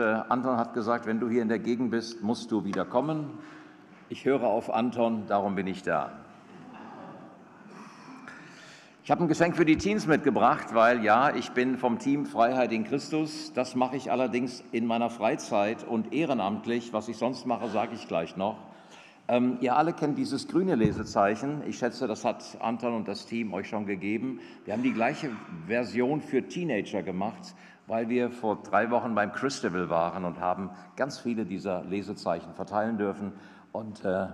äh, Anton hat gesagt, wenn du hier in der Gegend bist, musst du wieder kommen. Ich höre auf Anton, darum bin ich da. Ich habe ein Geschenk für die Teens mitgebracht, weil ja, ich bin vom Team Freiheit in Christus. Das mache ich allerdings in meiner Freizeit und ehrenamtlich. Was ich sonst mache, sage ich gleich noch. Ähm, ihr alle kennt dieses grüne Lesezeichen. Ich schätze, das hat Anton und das Team euch schon gegeben. Wir haben die gleiche Version für Teenager gemacht, weil wir vor drei Wochen beim Christabel waren und haben ganz viele dieser Lesezeichen verteilen dürfen. Und äh,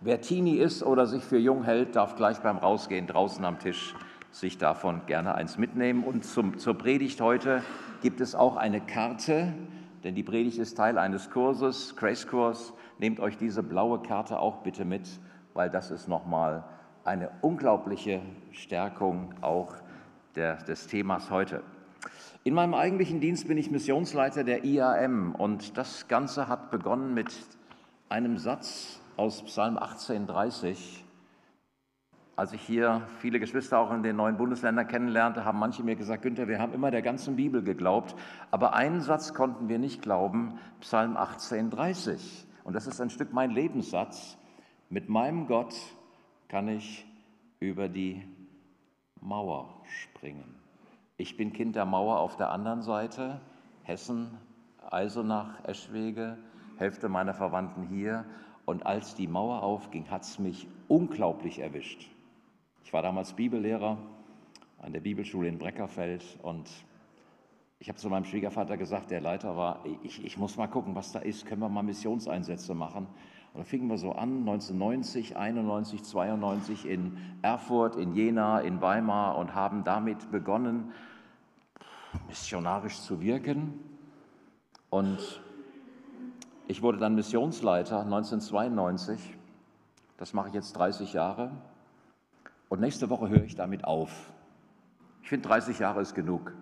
wer Teenie ist oder sich für jung hält, darf gleich beim Rausgehen draußen am Tisch sich davon gerne eins mitnehmen. Und zum, zur Predigt heute gibt es auch eine Karte, denn die Predigt ist Teil eines Kurses, Grace-Kurs. Nehmt euch diese blaue Karte auch bitte mit, weil das ist nochmal eine unglaubliche Stärkung auch der, des Themas heute. In meinem eigentlichen Dienst bin ich Missionsleiter der IAM und das Ganze hat begonnen mit einem Satz aus Psalm 1830. Als ich hier viele Geschwister auch in den neuen Bundesländern kennenlernte, haben manche mir gesagt, Günther, wir haben immer der ganzen Bibel geglaubt, aber einen Satz konnten wir nicht glauben, Psalm 1830. Und das ist ein Stück mein Lebenssatz. Mit meinem Gott kann ich über die Mauer springen. Ich bin Kind der Mauer auf der anderen Seite, Hessen, Eisenach, Eschwege, Hälfte meiner Verwandten hier. Und als die Mauer aufging, hat es mich unglaublich erwischt. Ich war damals Bibellehrer an der Bibelschule in Breckerfeld und ich habe zu meinem Schwiegervater gesagt, der Leiter war, ich, ich muss mal gucken, was da ist, können wir mal Missionseinsätze machen. Und da fingen wir so an, 1990, 91, 92 in Erfurt, in Jena, in Weimar und haben damit begonnen, missionarisch zu wirken. Und ich wurde dann Missionsleiter 1992. Das mache ich jetzt 30 Jahre. Und nächste Woche höre ich damit auf. Ich finde, 30 Jahre ist genug,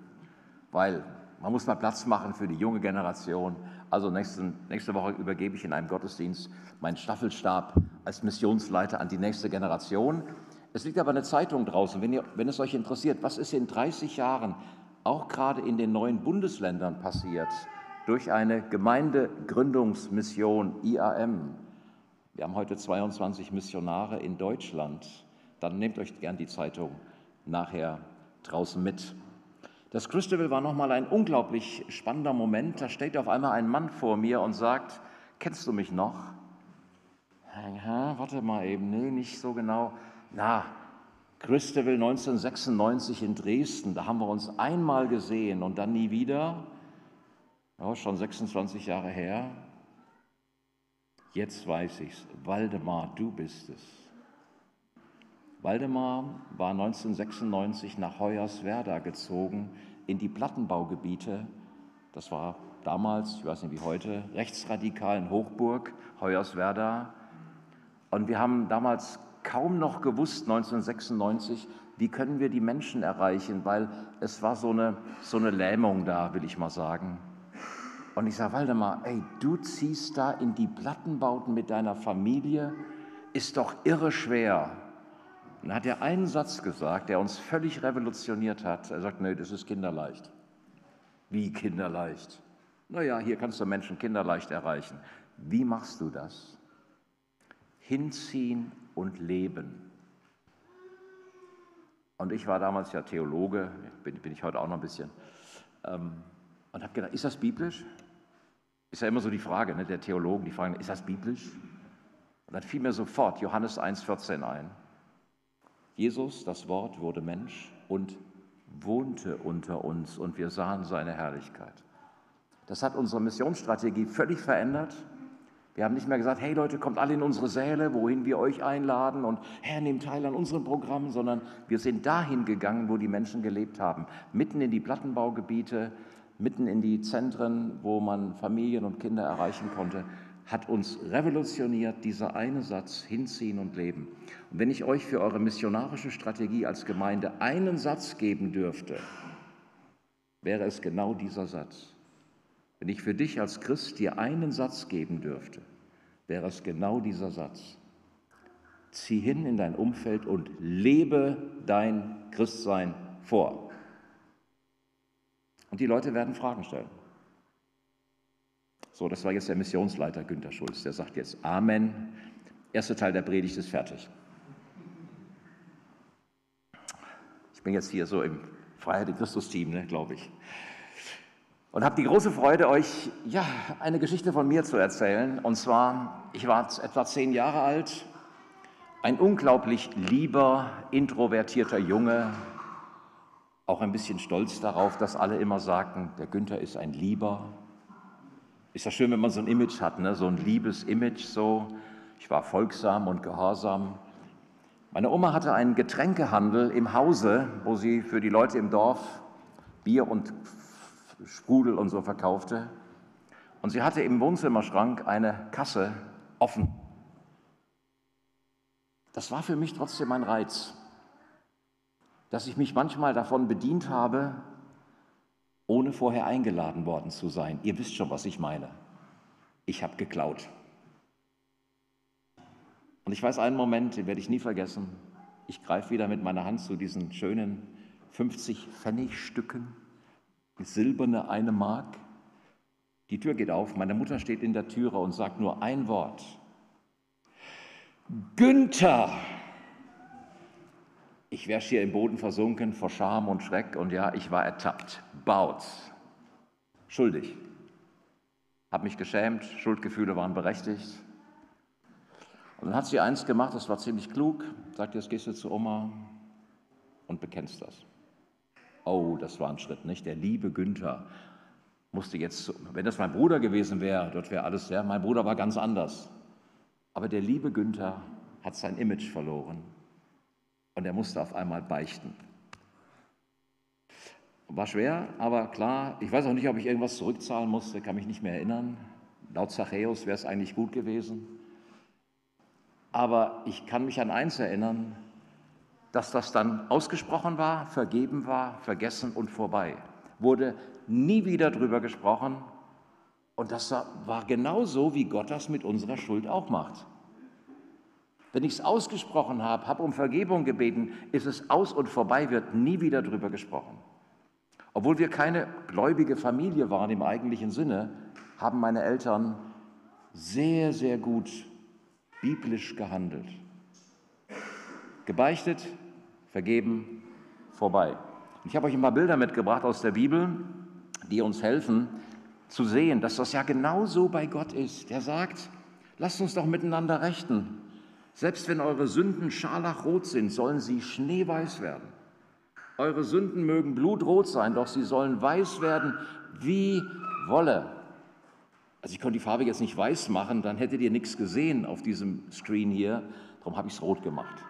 weil man muss mal Platz machen für die junge Generation. Also nächste, nächste Woche übergebe ich in einem Gottesdienst meinen Staffelstab als Missionsleiter an die nächste Generation. Es liegt aber eine Zeitung draußen, wenn, ihr, wenn es euch interessiert, was ist in 30 Jahren auch gerade in den neuen Bundesländern passiert durch eine Gemeindegründungsmission IAM. Wir haben heute 22 Missionare in Deutschland dann nehmt euch gern die Zeitung nachher draußen mit. Das Christabel war nochmal ein unglaublich spannender Moment. Da steht auf einmal ein Mann vor mir und sagt, kennst du mich noch? Ja, warte mal eben, nee, nicht so genau. Na, Christabel 1996 in Dresden, da haben wir uns einmal gesehen und dann nie wieder. Ja, schon 26 Jahre her. Jetzt weiß ich's. Waldemar, du bist es. Waldemar war 1996 nach Hoyerswerda gezogen in die Plattenbaugebiete. Das war damals, ich weiß nicht wie heute, rechtsradikalen Hochburg Hoyerswerda. Und wir haben damals kaum noch gewusst, 1996, wie können wir die Menschen erreichen, weil es war so eine, so eine Lähmung da, will ich mal sagen. Und ich sage, Waldemar, ey, du ziehst da in die Plattenbauten mit deiner Familie, ist doch irre schwer. Dann hat er einen Satz gesagt, der uns völlig revolutioniert hat. Er sagt, nee, das ist kinderleicht. Wie kinderleicht? Naja, hier kannst du Menschen kinderleicht erreichen. Wie machst du das? Hinziehen und leben. Und ich war damals ja Theologe, bin, bin ich heute auch noch ein bisschen, ähm, und habe gedacht, ist das biblisch? Ist ja immer so die Frage ne, der Theologen, die fragen, ist das biblisch? Und dann fiel mir sofort Johannes 1,14 ein. Jesus, das Wort, wurde Mensch und wohnte unter uns und wir sahen seine Herrlichkeit. Das hat unsere Missionsstrategie völlig verändert. Wir haben nicht mehr gesagt, hey Leute, kommt alle in unsere Säle, wohin wir euch einladen und Herr, nehmt teil an unseren Programmen, sondern wir sind dahin gegangen, wo die Menschen gelebt haben, mitten in die Plattenbaugebiete, mitten in die Zentren, wo man Familien und Kinder erreichen konnte hat uns revolutioniert, dieser eine Satz, hinziehen und leben. Und wenn ich euch für eure missionarische Strategie als Gemeinde einen Satz geben dürfte, wäre es genau dieser Satz. Wenn ich für dich als Christ dir einen Satz geben dürfte, wäre es genau dieser Satz. Zieh hin in dein Umfeld und lebe dein Christsein vor. Und die Leute werden Fragen stellen. So, das war jetzt der Missionsleiter Günter Schulz. Der sagt jetzt Amen. Erster Teil der Predigt ist fertig. Ich bin jetzt hier so im Freiheit in Christus-Team, ne, glaube ich. Und habe die große Freude, euch ja, eine Geschichte von mir zu erzählen. Und zwar, ich war etwa zehn Jahre alt, ein unglaublich lieber, introvertierter Junge, auch ein bisschen stolz darauf, dass alle immer sagten, der Günther ist ein Lieber. Ist ja schön, wenn man so ein Image hat, ne? so ein liebes Image. So. Ich war folgsam und gehorsam. Meine Oma hatte einen Getränkehandel im Hause, wo sie für die Leute im Dorf Bier und Sprudel und so verkaufte. Und sie hatte im Wohnzimmerschrank eine Kasse offen. Das war für mich trotzdem ein Reiz, dass ich mich manchmal davon bedient habe, ohne vorher eingeladen worden zu sein. Ihr wisst schon, was ich meine. Ich habe geklaut. Und ich weiß einen Moment, den werde ich nie vergessen. Ich greife wieder mit meiner Hand zu diesen schönen 50 Pfennigstücken, silberne eine Mark. Die Tür geht auf, meine Mutter steht in der Türe und sagt nur ein Wort. Günther! Ich wäre hier im Boden versunken vor Scham und Schreck und ja, ich war ertappt. Baut. Schuldig. Habe mich geschämt, Schuldgefühle waren berechtigt. Und dann hat sie eins gemacht, das war ziemlich klug, sagt, jetzt gehst du zu Oma und bekennst das. Oh, das war ein Schritt, nicht? Der liebe Günther musste jetzt, wenn das mein Bruder gewesen wäre, dort wäre alles, ja, mein Bruder war ganz anders. Aber der liebe Günther hat sein Image verloren und er musste auf einmal beichten. War schwer, aber klar, ich weiß auch nicht, ob ich irgendwas zurückzahlen musste, kann mich nicht mehr erinnern. Laut Zachäus wäre es eigentlich gut gewesen. Aber ich kann mich an eins erinnern, dass das dann ausgesprochen war, vergeben war, vergessen und vorbei. Wurde nie wieder drüber gesprochen. Und das war genauso, wie Gott das mit unserer Schuld auch macht. Wenn ich es ausgesprochen habe, habe um Vergebung gebeten, ist es aus und vorbei, wird nie wieder drüber gesprochen. Obwohl wir keine gläubige Familie waren im eigentlichen Sinne, haben meine Eltern sehr, sehr gut biblisch gehandelt. Gebeichtet, vergeben, vorbei. Ich habe euch ein paar Bilder mitgebracht aus der Bibel, die uns helfen zu sehen, dass das ja genauso bei Gott ist. Der sagt, lasst uns doch miteinander rechten. Selbst wenn eure Sünden scharlachrot sind, sollen sie schneeweiß werden. Eure Sünden mögen blutrot sein, doch sie sollen weiß werden wie Wolle. Also ich konnte die Farbe jetzt nicht weiß machen, dann hättet ihr nichts gesehen auf diesem Screen hier. Darum habe ich es rot gemacht.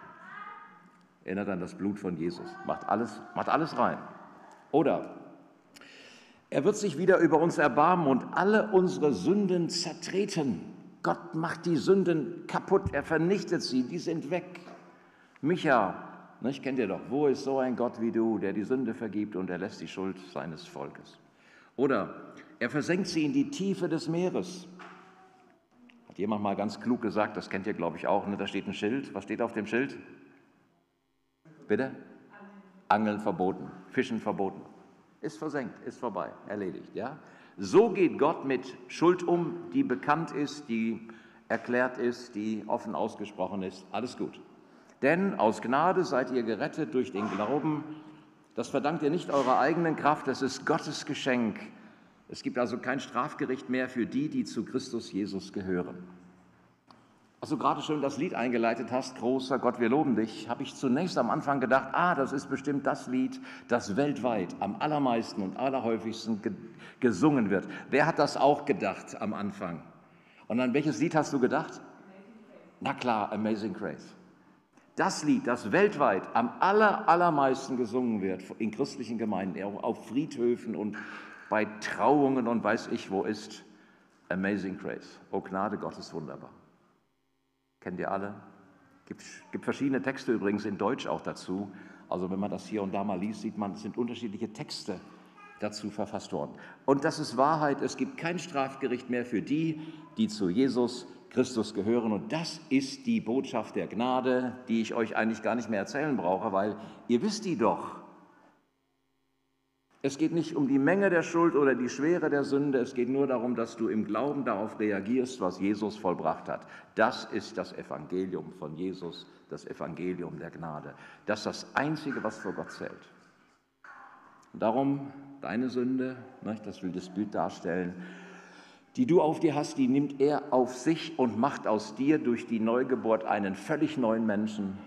Erinnert an das Blut von Jesus. Macht alles, macht alles rein. Oder er wird sich wieder über uns erbarmen und alle unsere Sünden zertreten. Gott macht die Sünden kaputt, er vernichtet sie, die sind weg. Micha, nicht, kennt ihr doch, wo ist so ein Gott wie du, der die Sünde vergibt und er lässt die Schuld seines Volkes? Oder er versenkt sie in die Tiefe des Meeres. Hat jemand mal ganz klug gesagt, das kennt ihr, glaube ich, auch, ne? da steht ein Schild. Was steht auf dem Schild? Bitte? Angeln verboten, Fischen verboten. Ist versenkt, ist vorbei, erledigt. Ja? So geht Gott mit Schuld um, die bekannt ist, die erklärt ist, die offen ausgesprochen ist. Alles gut. Denn aus Gnade seid ihr gerettet durch den Glauben. Das verdankt ihr nicht eurer eigenen Kraft, das ist Gottes Geschenk. Es gibt also kein Strafgericht mehr für die, die zu Christus Jesus gehören. Als du gerade schon das Lied eingeleitet hast, großer Gott, wir loben dich, habe ich zunächst am Anfang gedacht, ah, das ist bestimmt das Lied, das weltweit am allermeisten und allerhäufigsten gesungen wird. Wer hat das auch gedacht am Anfang? Und an welches Lied hast du gedacht? Na klar, Amazing Grace. Das Lied, das weltweit am aller, allermeisten gesungen wird in christlichen Gemeinden, auf Friedhöfen und bei Trauungen und weiß ich wo ist. Amazing Grace. Oh Gnade Gottes wunderbar. Kennt ihr alle? Gibt, gibt verschiedene Texte übrigens in Deutsch auch dazu. Also wenn man das hier und da mal liest, sieht man, es sind unterschiedliche Texte dazu verfasst worden. Und das ist Wahrheit. Es gibt kein Strafgericht mehr für die, die zu Jesus Christus gehören. Und das ist die Botschaft der Gnade, die ich euch eigentlich gar nicht mehr erzählen brauche, weil ihr wisst die doch. Es geht nicht um die Menge der Schuld oder die Schwere der Sünde, es geht nur darum, dass du im Glauben darauf reagierst, was Jesus vollbracht hat. Das ist das Evangelium von Jesus, das Evangelium der Gnade. Das ist das Einzige, was vor Gott zählt. Darum deine Sünde, das will das Bild darstellen, die du auf dir hast, die nimmt er auf sich und macht aus dir durch die Neugeburt einen völlig neuen Menschen,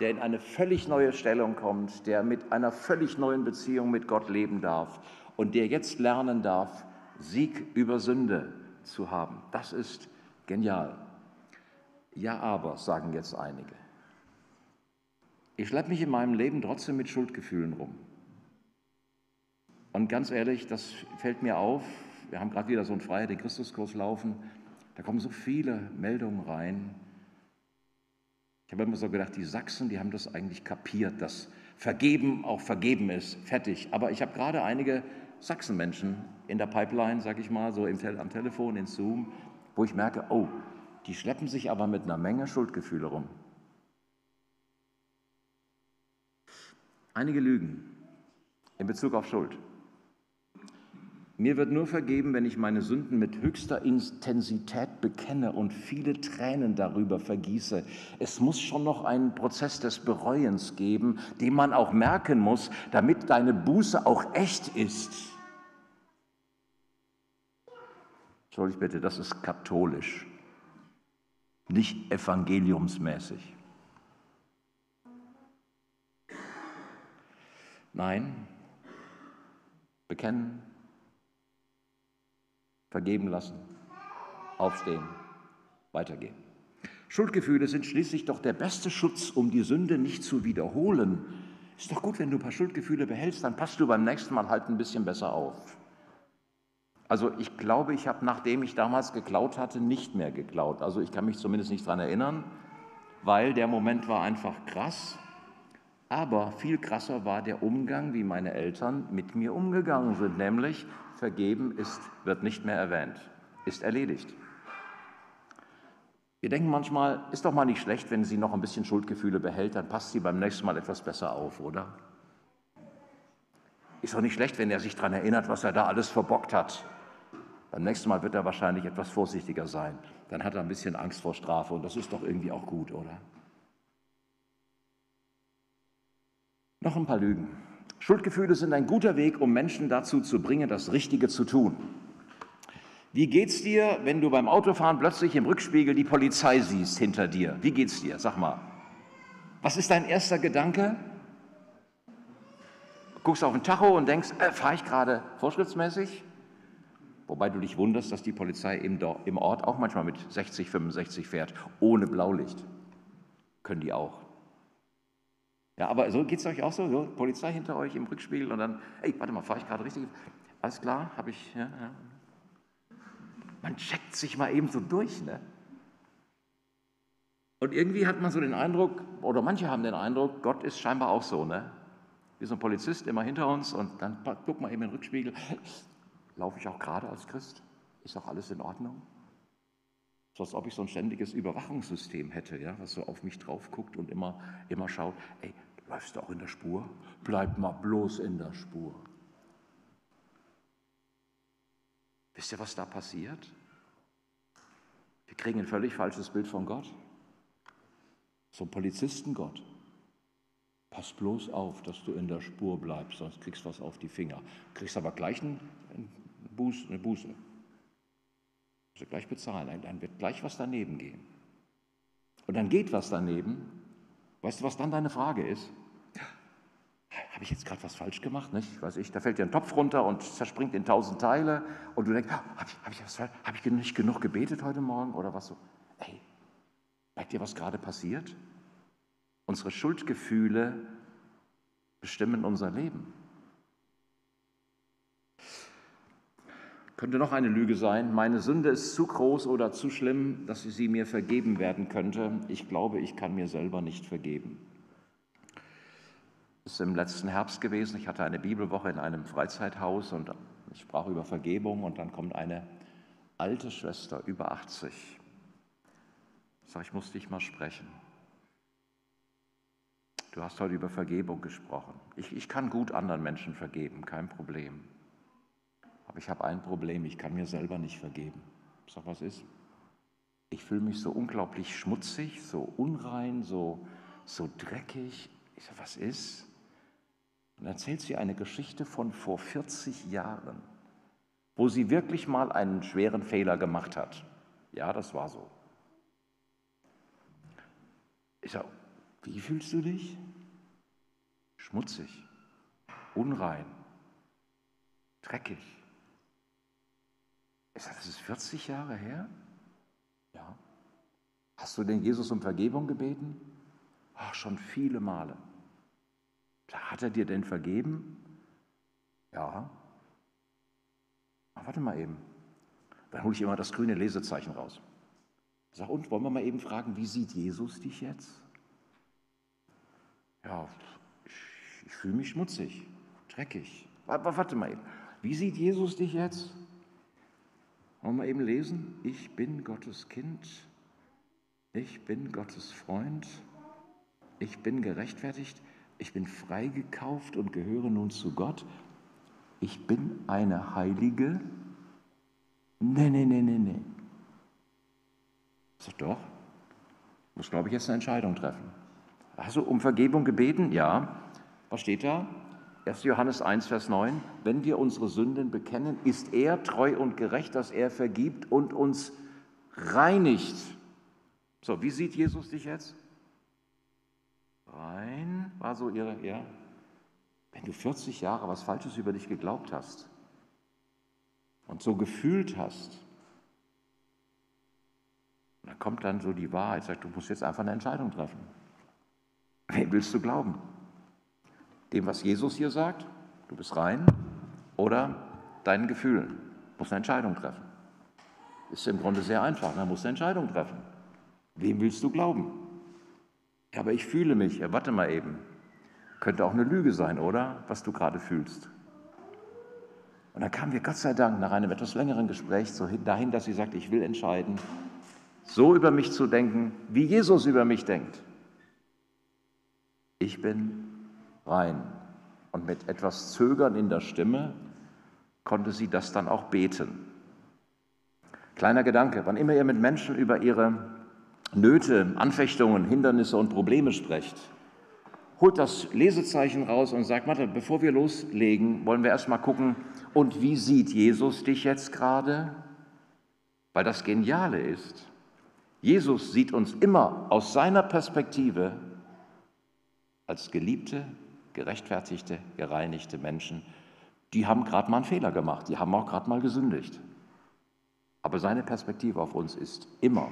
der in eine völlig neue Stellung kommt, der mit einer völlig neuen Beziehung mit Gott leben darf und der jetzt lernen darf, Sieg über Sünde zu haben. Das ist genial. Ja, aber, sagen jetzt einige. Ich schleppe mich in meinem Leben trotzdem mit Schuldgefühlen rum. Und ganz ehrlich, das fällt mir auf. Wir haben gerade wieder so einen Freiheit, den Christuskurs laufen. Da kommen so viele Meldungen rein. Ich habe immer so gedacht, die Sachsen, die haben das eigentlich kapiert, dass Vergeben auch vergeben ist, fertig. Aber ich habe gerade einige Sachsenmenschen in der Pipeline, sage ich mal, so im, am Telefon, in Zoom, wo ich merke, oh, die schleppen sich aber mit einer Menge Schuldgefühle rum. Einige Lügen in Bezug auf Schuld. Mir wird nur vergeben, wenn ich meine Sünden mit höchster Intensität bekenne und viele Tränen darüber vergieße. Es muss schon noch einen Prozess des Bereuens geben, den man auch merken muss, damit deine Buße auch echt ist. Entschuldigt bitte, das ist katholisch, nicht evangeliumsmäßig. Nein, bekennen, vergeben lassen, aufstehen, weitergehen. Schuldgefühle sind schließlich doch der beste Schutz, um die Sünde nicht zu wiederholen. Ist doch gut, wenn du ein paar Schuldgefühle behältst, dann passt du beim nächsten Mal halt ein bisschen besser auf. Also ich glaube, ich habe, nachdem ich damals geklaut hatte, nicht mehr geklaut. Also ich kann mich zumindest nicht daran erinnern, weil der Moment war einfach krass. Aber viel krasser war der Umgang, wie meine Eltern mit mir umgegangen sind, nämlich vergeben ist, wird nicht mehr erwähnt, ist erledigt. Wir denken manchmal, ist doch mal nicht schlecht, wenn sie noch ein bisschen Schuldgefühle behält, dann passt sie beim nächsten Mal etwas besser auf, oder? Ist doch nicht schlecht, wenn er sich daran erinnert, was er da alles verbockt hat. Beim nächsten Mal wird er wahrscheinlich etwas vorsichtiger sein. Dann hat er ein bisschen Angst vor Strafe und das ist doch irgendwie auch gut, oder? Noch ein paar Lügen. Schuldgefühle sind ein guter Weg, um Menschen dazu zu bringen, das Richtige zu tun. Wie geht's dir, wenn du beim Autofahren plötzlich im Rückspiegel die Polizei siehst hinter dir? Wie geht's dir? Sag mal. Was ist dein erster Gedanke? Guckst auf den Tacho und denkst, äh, fahre ich gerade vorschriftsmäßig? Wobei du dich wunderst, dass die Polizei im, im Ort auch manchmal mit 60, 65 fährt, ohne Blaulicht. Können die auch. Ja, aber so geht es euch auch so, so, Polizei hinter euch im Rückspiegel und dann, ey, warte mal, fahre ich gerade richtig? Alles klar, habe ich, ja, ja. Man checkt sich mal eben so durch, ne? Und irgendwie hat man so den Eindruck, oder manche haben den Eindruck, Gott ist scheinbar auch so, ne? Wie so ein Polizist immer hinter uns und dann guck mal eben in den Rückspiegel, laufe ich auch gerade als Christ? Ist auch alles in Ordnung? So als ob ich so ein ständiges Überwachungssystem hätte, ja, was so auf mich drauf guckt und immer, immer schaut, ey, Läufst du auch in der Spur? Bleib mal bloß in der Spur. Wisst ihr, was da passiert? Wir kriegen ein völlig falsches Bild von Gott. So ein Polizistengott. Pass bloß auf, dass du in der Spur bleibst, sonst kriegst du was auf die Finger. Kriegst aber gleich einen, einen Buß, eine Buße. Musst du gleich bezahlen. Dann wird gleich was daneben gehen. Und dann geht was daneben. Weißt du, was dann deine Frage ist? Habe ich jetzt gerade was falsch gemacht? Nicht? Weiß ich, da fällt dir ein Topf runter und zerspringt in tausend Teile und du denkst, habe ich, hab ich, hab ich nicht genug gebetet heute Morgen oder was so? Ey, merkt ihr, was gerade passiert? Unsere Schuldgefühle bestimmen unser Leben. Könnte noch eine Lüge sein, meine Sünde ist zu groß oder zu schlimm, dass sie mir vergeben werden könnte. Ich glaube, ich kann mir selber nicht vergeben ist im letzten Herbst gewesen. Ich hatte eine Bibelwoche in einem Freizeithaus und ich sprach über Vergebung und dann kommt eine alte Schwester, über 80. Ich sage, ich muss dich mal sprechen. Du hast heute über Vergebung gesprochen. Ich, ich kann gut anderen Menschen vergeben, kein Problem. Aber ich habe ein Problem, ich kann mir selber nicht vergeben. Sag, was ist? Ich fühle mich so unglaublich schmutzig, so unrein, so, so dreckig. Ich sage, was ist? Und erzählt sie eine Geschichte von vor 40 Jahren, wo sie wirklich mal einen schweren Fehler gemacht hat. Ja, das war so. Ich sage, wie fühlst du dich? Schmutzig, unrein, dreckig. Ich sage, das ist 40 Jahre her? Ja. Hast du denn Jesus um Vergebung gebeten? Ach, schon viele Male. Hat er dir denn vergeben? Ja. Ach, warte mal eben. Dann hole ich immer das grüne Lesezeichen raus. Sag, und wollen wir mal eben fragen, wie sieht Jesus dich jetzt? Ja, ich, ich fühle mich schmutzig, dreckig. Warte, warte mal eben. Wie sieht Jesus dich jetzt? Wollen wir eben lesen? Ich bin Gottes Kind. Ich bin Gottes Freund. Ich bin gerechtfertigt. Ich bin freigekauft und gehöre nun zu Gott. Ich bin eine Heilige. Nee, nee, nee, nee, nee. Sag doch, muss, glaube ich, jetzt eine Entscheidung treffen. Hast du um Vergebung gebeten? Ja. Was steht da? 1. Johannes 1, Vers 9. Wenn wir unsere Sünden bekennen, ist er treu und gerecht, dass er vergibt und uns reinigt. So, wie sieht Jesus dich jetzt? Rein, war so ihre, ja. Wenn du 40 Jahre was Falsches über dich geglaubt hast und so gefühlt hast, da kommt dann so die Wahrheit, sagt, du musst jetzt einfach eine Entscheidung treffen. Wem willst du glauben? Dem, was Jesus hier sagt, du bist rein, oder deinen Gefühlen? Du musst eine Entscheidung treffen. Ist im Grunde sehr einfach, man muss eine Entscheidung treffen. Wem willst du glauben? Ja, aber ich fühle mich, ja, warte mal eben. Könnte auch eine Lüge sein, oder? Was du gerade fühlst. Und dann kamen wir Gott sei Dank nach einem etwas längeren Gespräch dahin, dass sie sagt, ich will entscheiden, so über mich zu denken, wie Jesus über mich denkt. Ich bin rein. Und mit etwas Zögern in der Stimme konnte sie das dann auch beten. Kleiner Gedanke, wann immer ihr mit Menschen über ihre Nöte, Anfechtungen, Hindernisse und Probleme sprecht, holt das Lesezeichen raus und sagt, warte, bevor wir loslegen, wollen wir erstmal gucken, und wie sieht Jesus dich jetzt gerade? Weil das Geniale ist, Jesus sieht uns immer aus seiner Perspektive als geliebte, gerechtfertigte, gereinigte Menschen. Die haben gerade mal einen Fehler gemacht, die haben auch gerade mal gesündigt. Aber seine Perspektive auf uns ist immer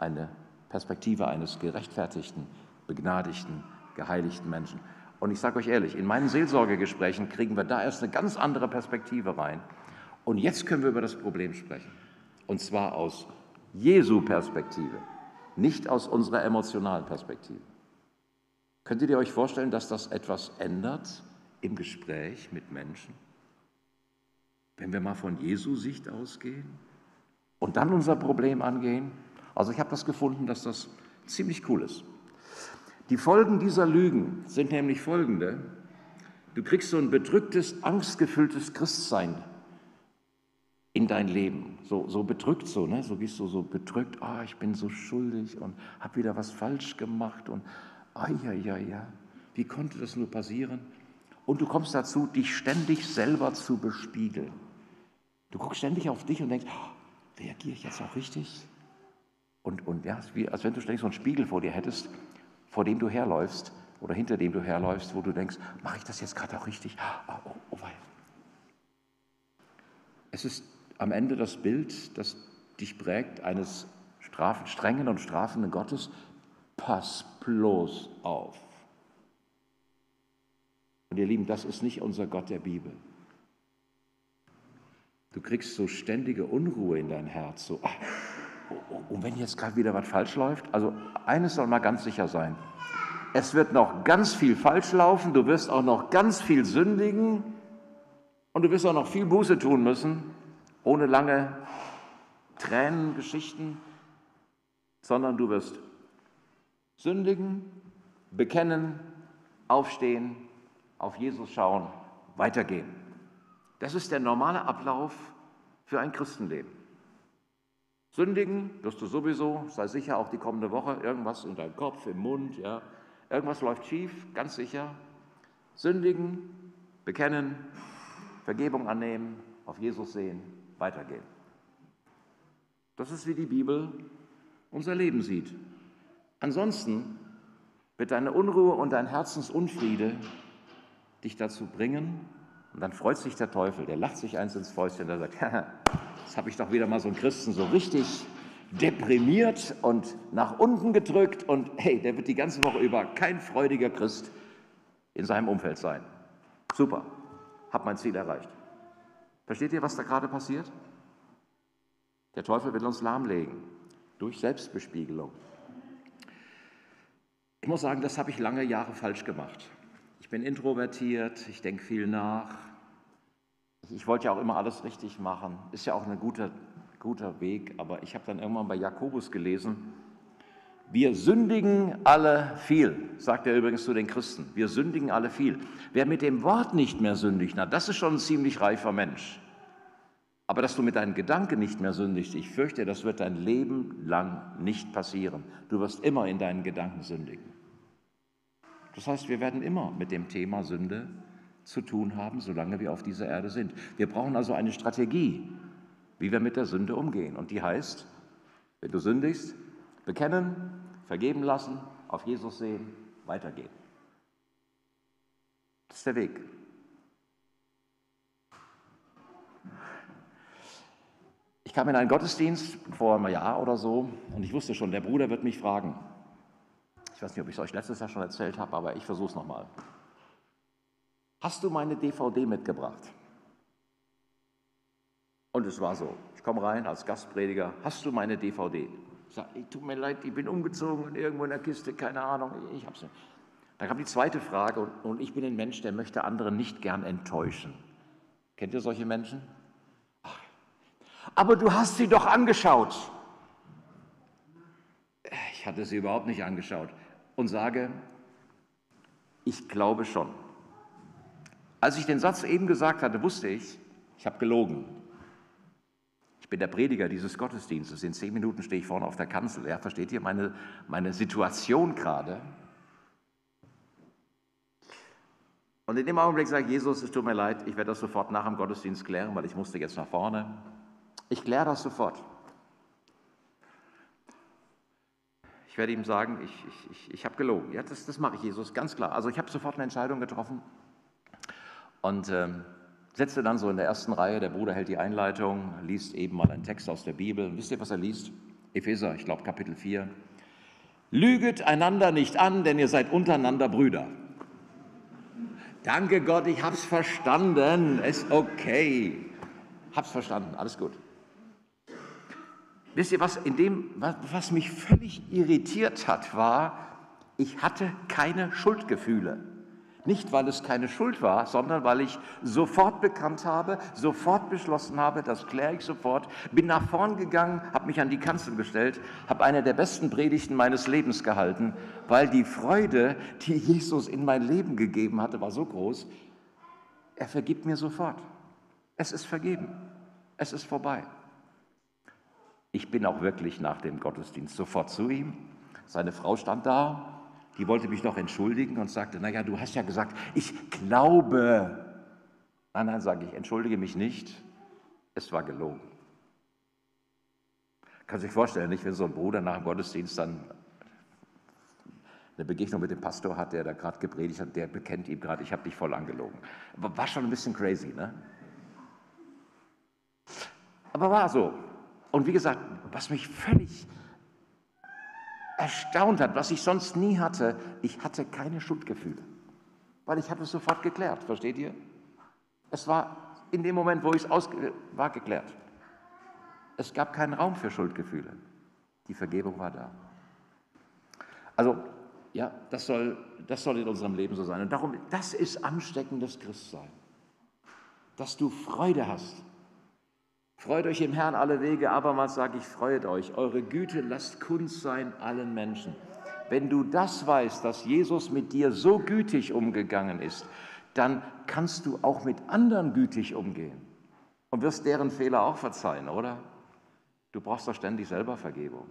eine Perspektive eines gerechtfertigten, begnadigten, geheiligten Menschen. Und ich sage euch ehrlich, in meinen Seelsorgegesprächen kriegen wir da erst eine ganz andere Perspektive rein. Und jetzt können wir über das Problem sprechen. Und zwar aus Jesu Perspektive, nicht aus unserer emotionalen Perspektive. Könntet ihr euch vorstellen, dass das etwas ändert im Gespräch mit Menschen? Wenn wir mal von Jesu Sicht ausgehen und dann unser Problem angehen? Also ich habe das gefunden, dass das ziemlich cool ist. Die Folgen dieser Lügen sind nämlich folgende. Du kriegst so ein bedrücktes, angstgefülltes Christsein in dein Leben. So, so bedrückt so, ne? so gehst du so bedrückt, oh, ich bin so schuldig und habe wieder was falsch gemacht und ah ja, ja, ja, wie konnte das nur passieren? Und du kommst dazu, dich ständig selber zu bespiegeln. Du guckst ständig auf dich und denkst, oh, reagiere ich jetzt auch richtig? Und, und ja, wie, als wenn du ständig so einen Spiegel vor dir hättest, vor dem du herläufst oder hinter dem du herläufst, wo du denkst, mache ich das jetzt gerade auch richtig? Oh, oh, oh, es ist am Ende das Bild, das dich prägt, eines strafen, strengen und strafenden Gottes. Pass bloß auf. Und ihr Lieben, das ist nicht unser Gott der Bibel. Du kriegst so ständige Unruhe in dein Herz, so, ach, und wenn jetzt gerade wieder was falsch läuft, also eines soll mal ganz sicher sein. Es wird noch ganz viel falsch laufen, du wirst auch noch ganz viel sündigen und du wirst auch noch viel Buße tun müssen, ohne lange Tränengeschichten, sondern du wirst sündigen, bekennen, aufstehen, auf Jesus schauen, weitergehen. Das ist der normale Ablauf für ein Christenleben. Sündigen wirst du sowieso, sei sicher, auch die kommende Woche, irgendwas in deinem Kopf, im Mund, ja. Irgendwas läuft schief, ganz sicher. Sündigen, bekennen, Vergebung annehmen, auf Jesus sehen, weitergehen. Das ist, wie die Bibel unser Leben sieht. Ansonsten wird deine Unruhe und dein Herzensunfriede dich dazu bringen, und dann freut sich der Teufel, der lacht sich eins ins Fäustchen, der sagt, das habe ich doch wieder mal so einen Christen so richtig deprimiert und nach unten gedrückt und hey, der wird die ganze Woche über kein freudiger Christ in seinem Umfeld sein. Super, hab mein Ziel erreicht. Versteht ihr, was da gerade passiert? Der Teufel will uns lahmlegen durch Selbstbespiegelung. Ich muss sagen, das habe ich lange Jahre falsch gemacht. Ich bin introvertiert, ich denke viel nach. Ich wollte ja auch immer alles richtig machen. Ist ja auch ein guter, guter Weg, aber ich habe dann irgendwann bei Jakobus gelesen, wir sündigen alle viel, sagt er übrigens zu den Christen. Wir sündigen alle viel. Wer mit dem Wort nicht mehr sündigt, na, das ist schon ein ziemlich reifer Mensch. Aber dass du mit deinen Gedanken nicht mehr sündigst, ich fürchte, das wird dein Leben lang nicht passieren. Du wirst immer in deinen Gedanken sündigen. Das heißt, wir werden immer mit dem Thema Sünde zu tun haben, solange wir auf dieser Erde sind. Wir brauchen also eine Strategie, wie wir mit der Sünde umgehen. Und die heißt, wenn du sündigst, bekennen, vergeben lassen, auf Jesus sehen, weitergehen. Das ist der Weg. Ich kam in einen Gottesdienst vor einem Jahr oder so und ich wusste schon, der Bruder wird mich fragen. Ich weiß nicht, ob ich es euch letztes Jahr schon erzählt habe, aber ich versuche es nochmal. Hast du meine DVD mitgebracht? Und es war so. Ich komme rein als Gastprediger. Hast du meine DVD? Ich sage, tut mir leid, ich bin umgezogen und irgendwo in der Kiste, keine Ahnung, ich hab's nicht. Dann kam die zweite Frage und, und ich bin ein Mensch, der möchte andere nicht gern enttäuschen. Kennt ihr solche Menschen? Ach, aber du hast sie doch angeschaut. Ich hatte sie überhaupt nicht angeschaut und sage, ich glaube schon. Als ich den Satz eben gesagt hatte, wusste ich, ich habe gelogen bin der Prediger dieses Gottesdienstes. In zehn Minuten stehe ich vorne auf der Kanzel. Ja, versteht ihr meine, meine Situation gerade? Und in dem Augenblick sagt Jesus, es tut mir leid, ich werde das sofort nach dem Gottesdienst klären, weil ich musste jetzt nach vorne. Ich kläre das sofort. Ich werde ihm sagen, ich, ich, ich, ich habe gelogen. Ja, das, das mache ich, Jesus, ganz klar. Also ich habe sofort eine Entscheidung getroffen. Und ähm, setzte dann so in der ersten Reihe, der Bruder hält die Einleitung, liest eben mal einen Text aus der Bibel. Wisst ihr, was er liest? Epheser, ich glaube Kapitel 4. Lüget einander nicht an, denn ihr seid untereinander Brüder. Danke Gott, ich hab's verstanden. Ist okay. Hab's verstanden, alles gut. Wisst ihr, was, in dem, was mich völlig irritiert hat, war, ich hatte keine Schuldgefühle. Nicht, weil es keine Schuld war, sondern weil ich sofort bekannt habe, sofort beschlossen habe, das kläre ich sofort, bin nach vorn gegangen, habe mich an die Kanzel gestellt, habe eine der besten Predigten meines Lebens gehalten, weil die Freude, die Jesus in mein Leben gegeben hatte, war so groß. Er vergibt mir sofort. Es ist vergeben. Es ist vorbei. Ich bin auch wirklich nach dem Gottesdienst sofort zu ihm. Seine Frau stand da, die wollte mich noch entschuldigen und sagte, naja, du hast ja gesagt, ich glaube. Nein, nein, sage ich, entschuldige mich nicht, es war gelogen. Kann sich vorstellen, nicht, wenn so ein Bruder nach dem Gottesdienst dann eine Begegnung mit dem Pastor hat, der da gerade gepredigt hat, der bekennt ihm gerade, ich habe dich voll angelogen. War schon ein bisschen crazy, ne? Aber war so. Und wie gesagt, was mich völlig erstaunt hat, was ich sonst nie hatte, ich hatte keine Schuldgefühle, weil ich habe es sofort geklärt, versteht ihr? Es war in dem Moment, wo ich es aus war geklärt. Es gab keinen Raum für Schuldgefühle. Die Vergebung war da. Also, ja, das soll, das soll in unserem Leben so sein. Und darum, das ist ansteckendes Christsein. Dass du Freude hast Freut euch im Herrn alle Wege, abermals sage ich, freut euch. Eure Güte lasst Kunst sein allen Menschen. Wenn du das weißt, dass Jesus mit dir so gütig umgegangen ist, dann kannst du auch mit anderen gütig umgehen und wirst deren Fehler auch verzeihen, oder? Du brauchst doch ständig selber Vergebung.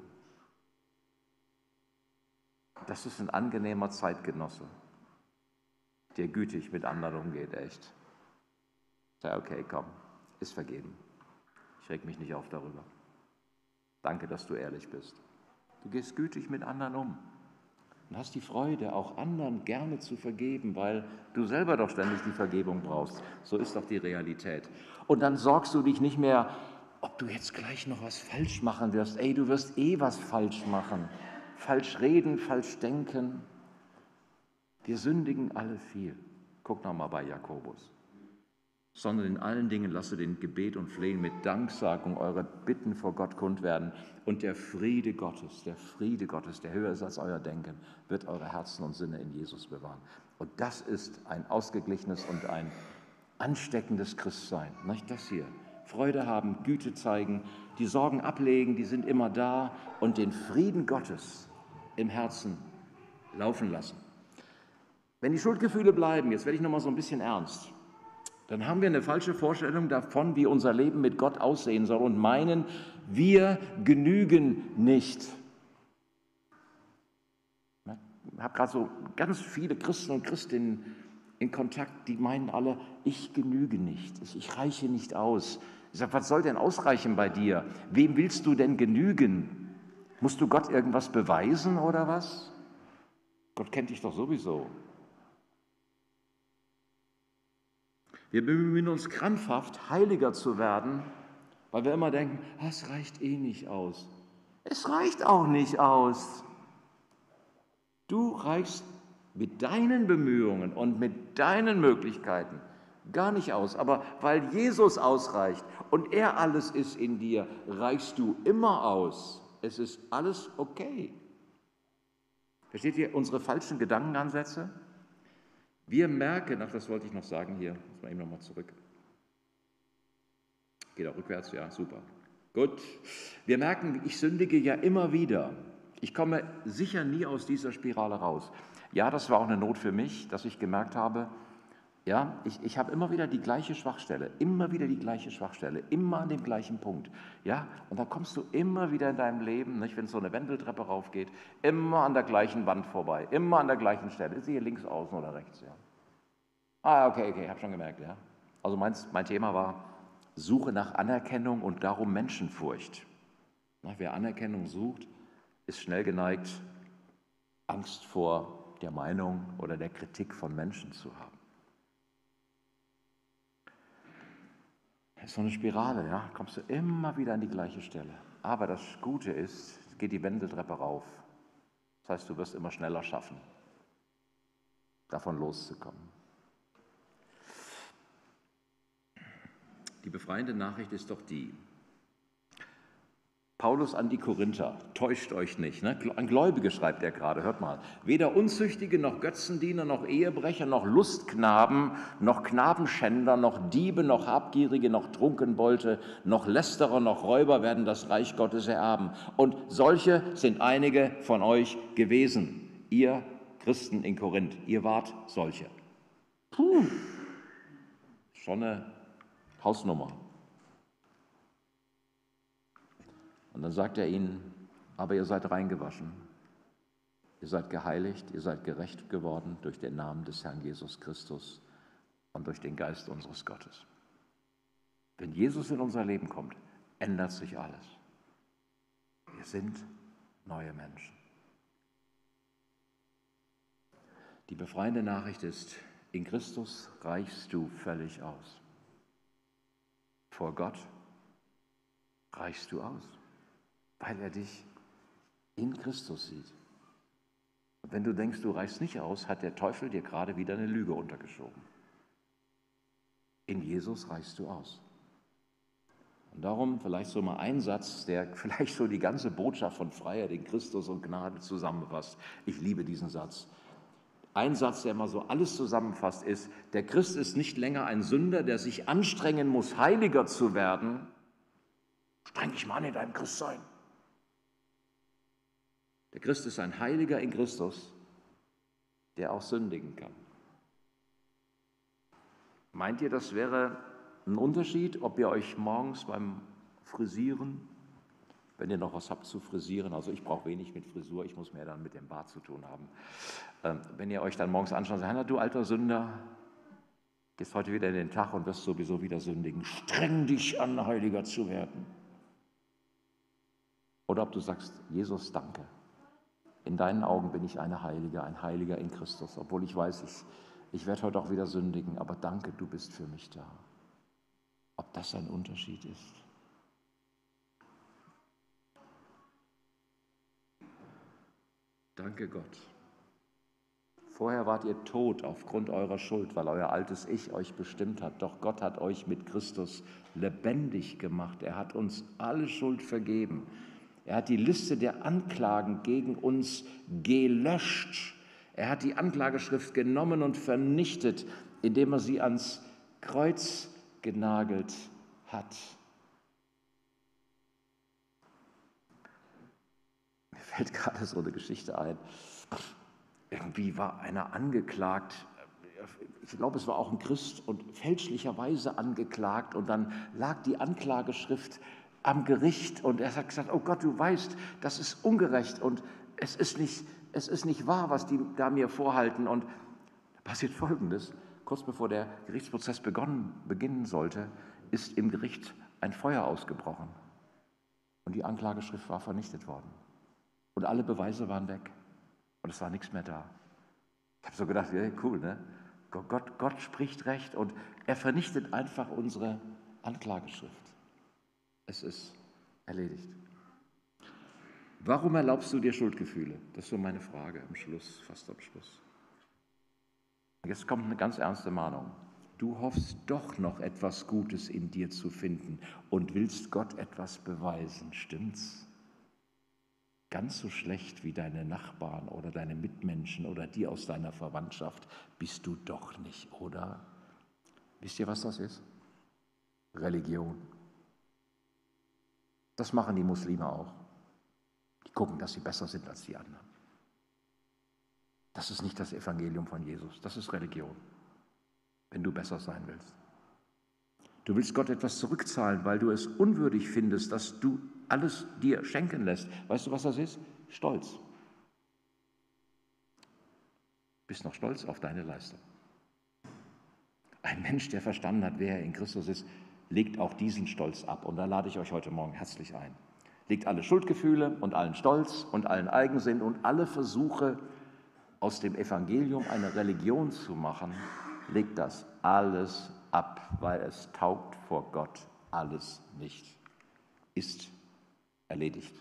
Das ist ein angenehmer Zeitgenosse, der gütig mit anderen umgeht, echt. Sei okay, komm, ist vergeben. Ich reg mich nicht auf darüber. Danke, dass du ehrlich bist. Du gehst gütig mit anderen um und hast die Freude, auch anderen gerne zu vergeben, weil du selber doch ständig die Vergebung brauchst. So ist doch die Realität. Und dann sorgst du dich nicht mehr, ob du jetzt gleich noch was falsch machen wirst. Ey, du wirst eh was falsch machen. Falsch reden, falsch denken. Wir sündigen alle viel. Guck noch mal bei Jakobus sondern in allen Dingen lasse den Gebet und Flehen mit Danksagung eure Bitten vor Gott kund werden. Und der Friede Gottes, der Friede Gottes, der höher ist als euer Denken, wird eure Herzen und Sinne in Jesus bewahren. Und das ist ein ausgeglichenes und ein ansteckendes Christsein. Nicht das hier. Freude haben, Güte zeigen, die Sorgen ablegen, die sind immer da und den Frieden Gottes im Herzen laufen lassen. Wenn die Schuldgefühle bleiben, jetzt werde ich noch mal so ein bisschen ernst dann haben wir eine falsche Vorstellung davon, wie unser Leben mit Gott aussehen soll und meinen, wir genügen nicht. Ich habe gerade so ganz viele Christen und Christinnen in Kontakt, die meinen alle, ich genüge nicht, ich reiche nicht aus. Ich sage, was soll denn ausreichen bei dir? Wem willst du denn genügen? Musst du Gott irgendwas beweisen oder was? Gott kennt dich doch sowieso. Wir bemühen uns krampfhaft, heiliger zu werden, weil wir immer denken, ah, es reicht eh nicht aus. Es reicht auch nicht aus. Du reichst mit deinen Bemühungen und mit deinen Möglichkeiten gar nicht aus. Aber weil Jesus ausreicht und er alles ist in dir, reichst du immer aus. Es ist alles okay. Versteht ihr unsere falschen Gedankenansätze? Wir merken, ach, das wollte ich noch sagen hier, muss man eben nochmal zurück. Geht auch rückwärts, ja, super. Gut. Wir merken, ich sündige ja immer wieder. Ich komme sicher nie aus dieser Spirale raus. Ja, das war auch eine Not für mich, dass ich gemerkt habe, ja, ich, ich habe immer wieder die gleiche Schwachstelle, immer wieder die gleiche Schwachstelle, immer an dem gleichen Punkt. Ja, und da kommst du immer wieder in deinem Leben, nicht, wenn so eine Wendeltreppe raufgeht, immer an der gleichen Wand vorbei, immer an der gleichen Stelle. Ist hier links außen oder rechts? Ja. Ah, okay, okay, habe schon gemerkt, ja. Also mein, mein Thema war Suche nach Anerkennung und darum Menschenfurcht. Na, wer Anerkennung sucht, ist schnell geneigt, Angst vor der Meinung oder der Kritik von Menschen zu haben. Das ist so eine Spirale, ja. Kommst du immer wieder an die gleiche Stelle. Aber das Gute ist, es geht die Wendeltreppe rauf. Das heißt, du wirst immer schneller schaffen, davon loszukommen. Die befreiende Nachricht ist doch die, Paulus an die Korinther, täuscht euch nicht. Ne? An Gläubige schreibt er gerade, hört mal. Weder Unzüchtige noch Götzendiener noch Ehebrecher noch Lustknaben noch Knabenschänder noch Diebe noch Habgierige noch Trunkenbolte noch Lästerer noch Räuber werden das Reich Gottes ererben. Und solche sind einige von euch gewesen. Ihr Christen in Korinth, ihr wart solche. Puh, schon eine Hausnummer. Und dann sagt er ihnen, aber ihr seid reingewaschen, ihr seid geheiligt, ihr seid gerecht geworden durch den Namen des Herrn Jesus Christus und durch den Geist unseres Gottes. Wenn Jesus in unser Leben kommt, ändert sich alles. Wir sind neue Menschen. Die befreiende Nachricht ist, in Christus reichst du völlig aus. Vor Gott reichst du aus weil er dich in Christus sieht. Und wenn du denkst, du reichst nicht aus, hat der Teufel dir gerade wieder eine Lüge untergeschoben. In Jesus reichst du aus. Und darum vielleicht so mal ein Satz, der vielleicht so die ganze Botschaft von Freiheit in Christus und Gnade zusammenfasst. Ich liebe diesen Satz. Ein Satz, der mal so alles zusammenfasst, ist, der Christ ist nicht länger ein Sünder, der sich anstrengen muss, heiliger zu werden. Streng dich mal an in deinem Christsein. Der Christ ist ein Heiliger in Christus, der auch sündigen kann. Meint ihr, das wäre ein Unterschied, ob ihr euch morgens beim Frisieren, wenn ihr noch was habt zu frisieren, also ich brauche wenig mit Frisur, ich muss mehr dann mit dem Bart zu tun haben, ähm, wenn ihr euch dann morgens anschaut und sagt, du alter Sünder, gehst heute wieder in den Tag und wirst sowieso wieder sündigen, streng dich an, heiliger zu werden. Oder ob du sagst, Jesus, danke. In deinen Augen bin ich eine Heilige, ein Heiliger in Christus, obwohl ich weiß, ich, ich werde heute auch wieder sündigen, aber danke, du bist für mich da. Ob das ein Unterschied ist? Danke Gott. Vorher wart ihr tot aufgrund eurer Schuld, weil euer altes Ich euch bestimmt hat. Doch Gott hat euch mit Christus lebendig gemacht. Er hat uns alle Schuld vergeben. Er hat die Liste der Anklagen gegen uns gelöscht. Er hat die Anklageschrift genommen und vernichtet, indem er sie ans Kreuz genagelt hat. Mir fällt gerade so eine Geschichte ein. Irgendwie war einer angeklagt, ich glaube, es war auch ein Christ und fälschlicherweise angeklagt und dann lag die Anklageschrift am Gericht und er hat gesagt, oh Gott, du weißt, das ist ungerecht und es ist nicht, es ist nicht wahr, was die da mir vorhalten. Und da passiert Folgendes, kurz bevor der Gerichtsprozess begonnen, beginnen sollte, ist im Gericht ein Feuer ausgebrochen und die Anklageschrift war vernichtet worden und alle Beweise waren weg und es war nichts mehr da. Ich habe so gedacht, ja, cool, ne? Gott, Gott spricht recht und er vernichtet einfach unsere Anklageschrift. Es ist erledigt. Warum erlaubst du dir Schuldgefühle? Das ist so meine Frage am Schluss, fast am Schluss. Jetzt kommt eine ganz ernste Mahnung. Du hoffst doch noch etwas Gutes in dir zu finden und willst Gott etwas beweisen, stimmt's? Ganz so schlecht wie deine Nachbarn oder deine Mitmenschen oder die aus deiner Verwandtschaft bist du doch nicht, oder? Wisst ihr, was das ist? Religion. Das machen die Muslime auch. Die gucken, dass sie besser sind als die anderen. Das ist nicht das Evangelium von Jesus, das ist Religion, wenn du besser sein willst. Du willst Gott etwas zurückzahlen, weil du es unwürdig findest, dass du alles dir schenken lässt. Weißt du, was das ist? Stolz. Bist noch stolz auf deine Leistung. Ein Mensch, der verstanden hat, wer er in Christus ist, legt auch diesen Stolz ab. Und da lade ich euch heute Morgen herzlich ein. Legt alle Schuldgefühle und allen Stolz und allen Eigensinn und alle Versuche, aus dem Evangelium eine Religion zu machen, legt das alles ab, weil es taugt vor Gott alles nicht. Ist erledigt.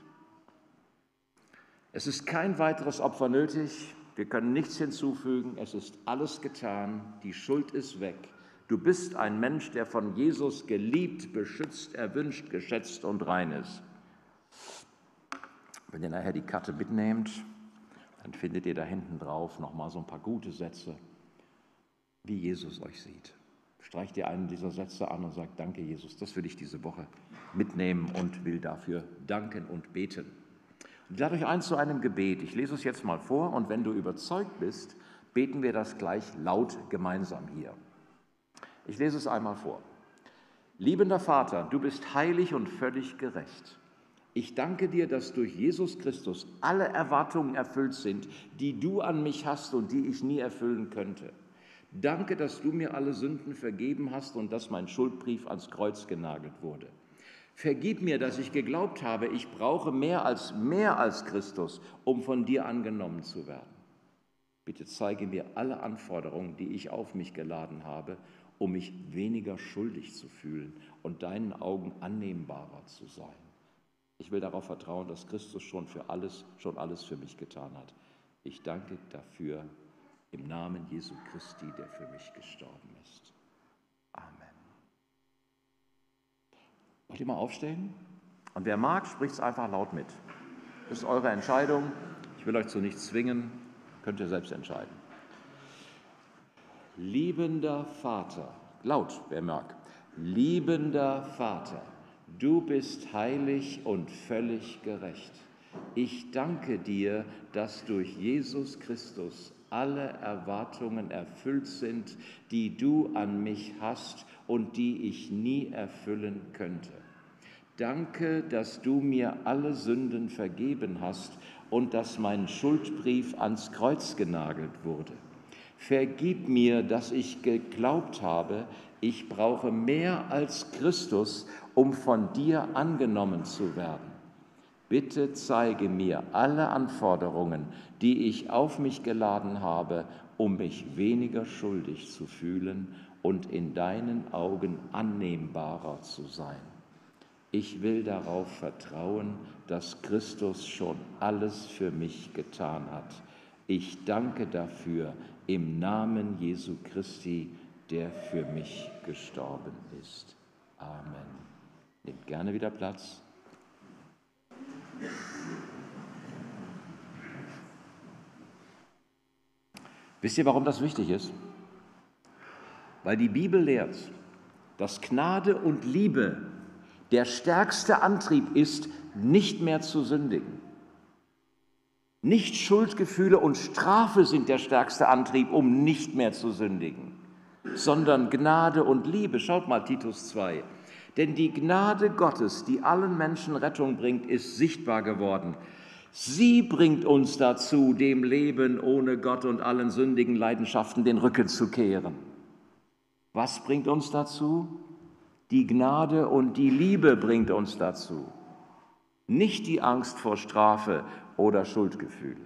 Es ist kein weiteres Opfer nötig. Wir können nichts hinzufügen. Es ist alles getan. Die Schuld ist weg. Du bist ein Mensch, der von Jesus geliebt, beschützt, erwünscht, geschätzt und rein ist. Wenn ihr nachher die Karte mitnehmt, dann findet ihr da hinten drauf nochmal so ein paar gute Sätze, wie Jesus euch sieht. Streicht ihr einen dieser Sätze an und sagt, danke Jesus, das will ich diese Woche mitnehmen und will dafür danken und beten. Und euch ein zu einem Gebet. Ich lese es jetzt mal vor und wenn du überzeugt bist, beten wir das gleich laut gemeinsam hier. Ich lese es einmal vor. Liebender Vater, du bist heilig und völlig gerecht. Ich danke dir, dass durch Jesus Christus alle Erwartungen erfüllt sind, die du an mich hast und die ich nie erfüllen könnte. Danke, dass du mir alle Sünden vergeben hast und dass mein Schuldbrief ans Kreuz genagelt wurde. Vergib mir, dass ich geglaubt habe, ich brauche mehr als mehr als Christus, um von dir angenommen zu werden. Bitte zeige mir alle Anforderungen, die ich auf mich geladen habe um mich weniger schuldig zu fühlen und deinen Augen annehmbarer zu sein. Ich will darauf vertrauen, dass Christus schon für alles, schon alles für mich getan hat. Ich danke dafür im Namen Jesu Christi, der für mich gestorben ist. Amen. Wollt ihr mal aufstehen? Und wer mag, spricht es einfach laut mit. Das ist eure Entscheidung. Ich will euch zu nichts zwingen. Könnt ihr selbst entscheiden. Liebender Vater, laut, wer mag, liebender Vater, du bist heilig und völlig gerecht. Ich danke dir, dass durch Jesus Christus alle Erwartungen erfüllt sind, die du an mich hast und die ich nie erfüllen könnte. Danke, dass du mir alle Sünden vergeben hast und dass mein Schuldbrief ans Kreuz genagelt wurde. Vergib mir, dass ich geglaubt habe, ich brauche mehr als Christus, um von dir angenommen zu werden. Bitte zeige mir alle Anforderungen, die ich auf mich geladen habe, um mich weniger schuldig zu fühlen und in deinen Augen annehmbarer zu sein. Ich will darauf vertrauen, dass Christus schon alles für mich getan hat. Ich danke dafür im Namen Jesu Christi, der für mich gestorben ist. Amen. Nehmt gerne wieder Platz. Wisst ihr, warum das wichtig ist? Weil die Bibel lehrt, dass Gnade und Liebe der stärkste Antrieb ist, nicht mehr zu sündigen. Nicht Schuldgefühle und Strafe sind der stärkste Antrieb, um nicht mehr zu sündigen, sondern Gnade und Liebe. Schaut mal Titus 2. Denn die Gnade Gottes, die allen Menschen Rettung bringt, ist sichtbar geworden. Sie bringt uns dazu, dem Leben ohne Gott und allen sündigen Leidenschaften den Rücken zu kehren. Was bringt uns dazu? Die Gnade und die Liebe bringt uns dazu, nicht die Angst vor Strafe oder Schuldgefühle.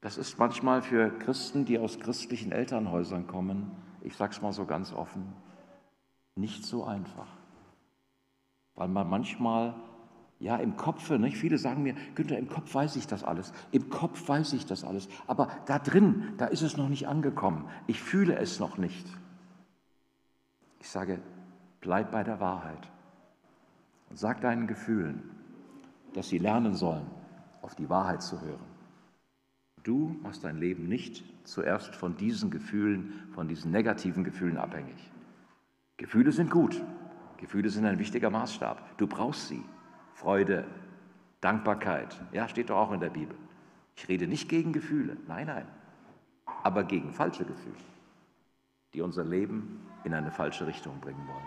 Das ist manchmal für Christen, die aus christlichen Elternhäusern kommen, ich sage es mal so ganz offen, nicht so einfach. Weil man manchmal, ja, im Kopf, nicht? viele sagen mir, Günther, im Kopf weiß ich das alles, im Kopf weiß ich das alles, aber da drin, da ist es noch nicht angekommen, ich fühle es noch nicht. Ich sage, bleib bei der Wahrheit und sag deinen Gefühlen, dass sie lernen sollen, auf die Wahrheit zu hören. Du machst dein Leben nicht zuerst von diesen Gefühlen, von diesen negativen Gefühlen abhängig. Gefühle sind gut. Gefühle sind ein wichtiger Maßstab. Du brauchst sie. Freude, Dankbarkeit. Ja, steht doch auch in der Bibel. Ich rede nicht gegen Gefühle. Nein, nein. Aber gegen falsche Gefühle, die unser Leben in eine falsche Richtung bringen wollen.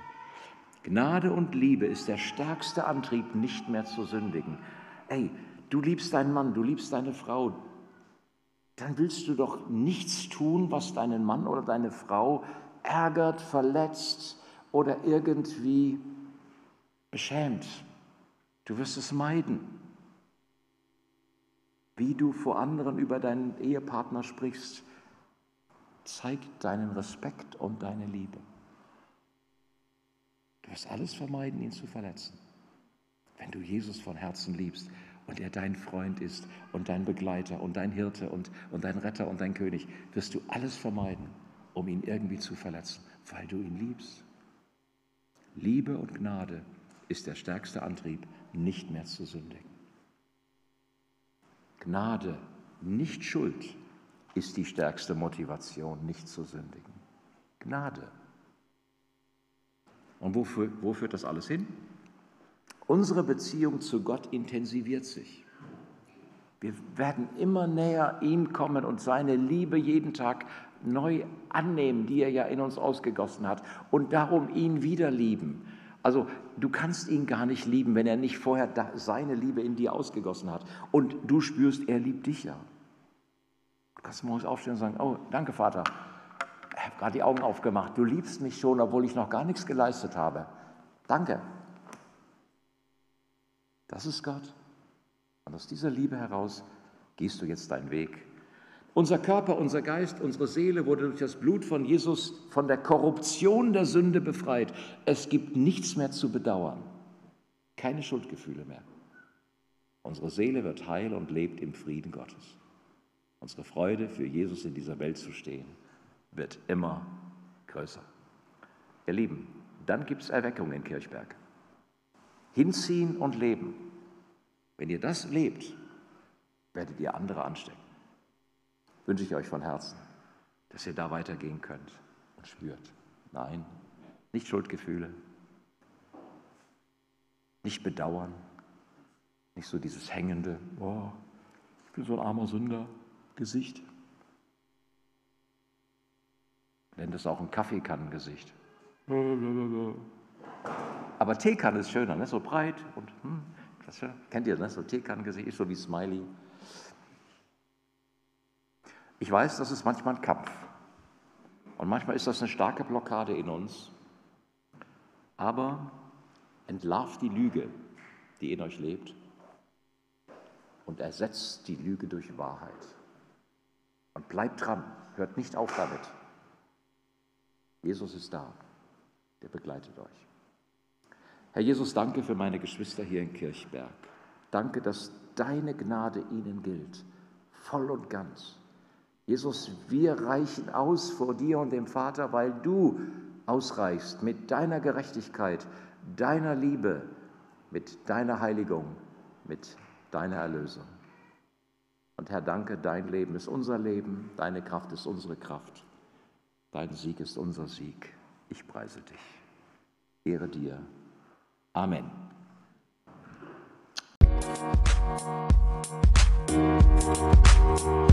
Gnade und Liebe ist der stärkste Antrieb, nicht mehr zu sündigen. Ey, du liebst deinen Mann, du liebst deine Frau, dann willst du doch nichts tun, was deinen Mann oder deine Frau ärgert, verletzt oder irgendwie beschämt. Du wirst es meiden. Wie du vor anderen über deinen Ehepartner sprichst, zeigt deinen Respekt und deine Liebe. Du wirst alles vermeiden, ihn zu verletzen. Wenn du Jesus von Herzen liebst und er dein Freund ist und dein Begleiter und dein Hirte und, und dein Retter und dein König, wirst du alles vermeiden, um ihn irgendwie zu verletzen, weil du ihn liebst. Liebe und Gnade ist der stärkste Antrieb, nicht mehr zu sündigen. Gnade, nicht Schuld, ist die stärkste Motivation, nicht zu sündigen. Gnade. Und wofür, wo führt das alles hin? Unsere Beziehung zu Gott intensiviert sich. Wir werden immer näher ihm kommen und seine Liebe jeden Tag neu annehmen, die er ja in uns ausgegossen hat und darum ihn wieder lieben. Also du kannst ihn gar nicht lieben, wenn er nicht vorher seine Liebe in dir ausgegossen hat und du spürst, er liebt dich ja. Du kannst morgens aufstehen und sagen, oh, danke Vater, ich habe gerade die Augen aufgemacht, du liebst mich schon, obwohl ich noch gar nichts geleistet habe. Danke. Das ist Gott. Und aus dieser Liebe heraus gehst du jetzt deinen Weg. Unser Körper, unser Geist, unsere Seele wurde durch das Blut von Jesus von der Korruption der Sünde befreit. Es gibt nichts mehr zu bedauern. Keine Schuldgefühle mehr. Unsere Seele wird heil und lebt im Frieden Gottes. Unsere Freude, für Jesus in dieser Welt zu stehen, wird immer größer. Ihr Lieben, dann gibt es Erweckung in Kirchberg. Hinziehen und leben. Wenn ihr das lebt, werdet ihr andere anstecken. Wünsche ich euch von Herzen, dass ihr da weitergehen könnt und spürt. Nein, nicht Schuldgefühle, Nicht bedauern, nicht so dieses hängende, oh, ich bin so ein armer Sünder, Gesicht. Nennt es auch ein Kaffeekannengesicht. Aber Teekanne ist schöner, ne? so breit und hm, das kennt ihr, ne? so Teekannengesicht so wie Smiley. Ich weiß, das ist manchmal ein Kampf. Und manchmal ist das eine starke Blockade in uns. Aber entlarvt die Lüge, die in euch lebt, und ersetzt die Lüge durch Wahrheit. Und bleibt dran, hört nicht auf damit. Jesus ist da, der begleitet euch. Herr Jesus, danke für meine Geschwister hier in Kirchberg. Danke, dass deine Gnade ihnen gilt, voll und ganz. Jesus, wir reichen aus vor dir und dem Vater, weil du ausreichst mit deiner Gerechtigkeit, deiner Liebe, mit deiner Heiligung, mit deiner Erlösung. Und Herr, danke, dein Leben ist unser Leben, deine Kraft ist unsere Kraft, dein Sieg ist unser Sieg. Ich preise dich. Ehre dir. Amen. Musik